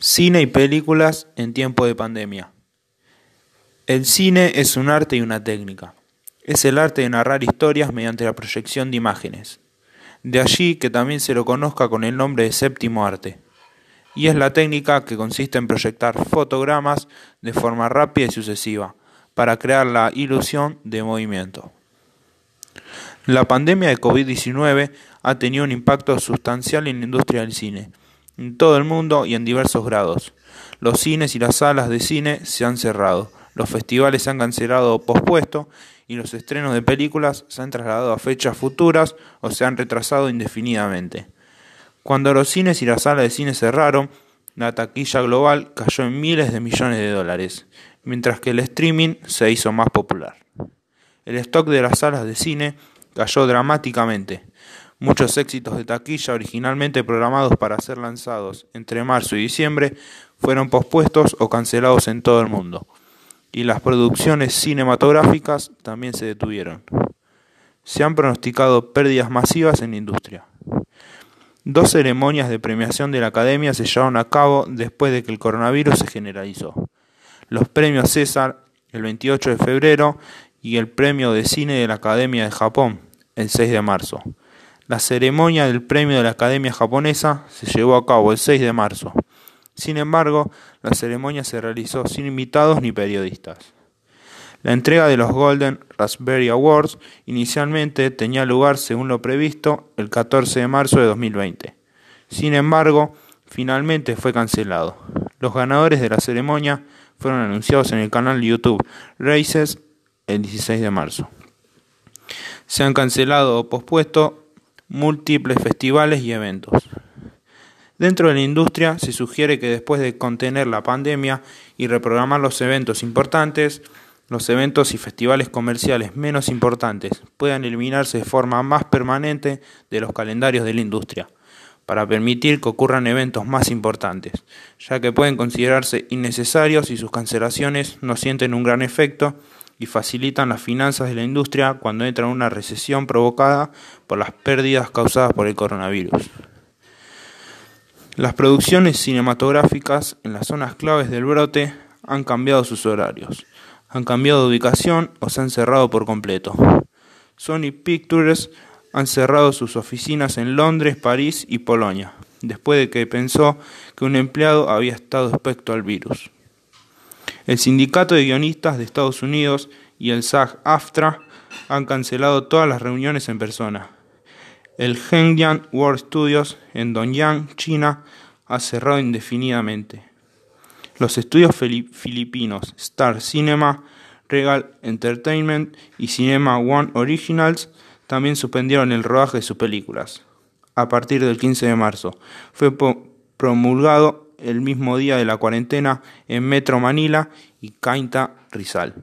Cine y películas en tiempo de pandemia. El cine es un arte y una técnica. Es el arte de narrar historias mediante la proyección de imágenes. De allí que también se lo conozca con el nombre de séptimo arte. Y es la técnica que consiste en proyectar fotogramas de forma rápida y sucesiva, para crear la ilusión de movimiento. La pandemia de COVID-19 ha tenido un impacto sustancial en la industria del cine en todo el mundo y en diversos grados. Los cines y las salas de cine se han cerrado, los festivales se han cancelado o pospuesto y los estrenos de películas se han trasladado a fechas futuras o se han retrasado indefinidamente. Cuando los cines y las salas de cine cerraron, la taquilla global cayó en miles de millones de dólares, mientras que el streaming se hizo más popular. El stock de las salas de cine cayó dramáticamente, Muchos éxitos de taquilla originalmente programados para ser lanzados entre marzo y diciembre fueron pospuestos o cancelados en todo el mundo, y las producciones cinematográficas también se detuvieron. Se han pronosticado pérdidas masivas en la industria. Dos ceremonias de premiación de la Academia se llevaron a cabo después de que el coronavirus se generalizó. Los premios César el 28 de febrero y el premio de cine de la Academia de Japón el 6 de marzo. La ceremonia del premio de la Academia Japonesa se llevó a cabo el 6 de marzo. Sin embargo, la ceremonia se realizó sin invitados ni periodistas. La entrega de los Golden Raspberry Awards inicialmente tenía lugar, según lo previsto, el 14 de marzo de 2020. Sin embargo, finalmente fue cancelado. Los ganadores de la ceremonia fueron anunciados en el canal YouTube Races el 16 de marzo. Se han cancelado o pospuesto múltiples festivales y eventos. Dentro de la industria se sugiere que después de contener la pandemia y reprogramar los eventos importantes, los eventos y festivales comerciales menos importantes puedan eliminarse de forma más permanente de los calendarios de la industria, para permitir que ocurran eventos más importantes, ya que pueden considerarse innecesarios y sus cancelaciones no sienten un gran efecto y facilitan las finanzas de la industria cuando entra en una recesión provocada por las pérdidas causadas por el coronavirus. Las producciones cinematográficas en las zonas claves del brote han cambiado sus horarios, han cambiado de ubicación o se han cerrado por completo. Sony Pictures han cerrado sus oficinas en Londres, París y Polonia, después de que pensó que un empleado había estado expuesto al virus. El Sindicato de Guionistas de Estados Unidos y el SAG-AFTRA han cancelado todas las reuniones en persona. El Hengyan World Studios en Dongyang, China, ha cerrado indefinidamente. Los estudios filipinos Star Cinema, Regal Entertainment y Cinema One Originals también suspendieron el rodaje de sus películas. A partir del 15 de marzo fue promulgado el mismo día de la cuarentena en Metro Manila y Cainta Rizal.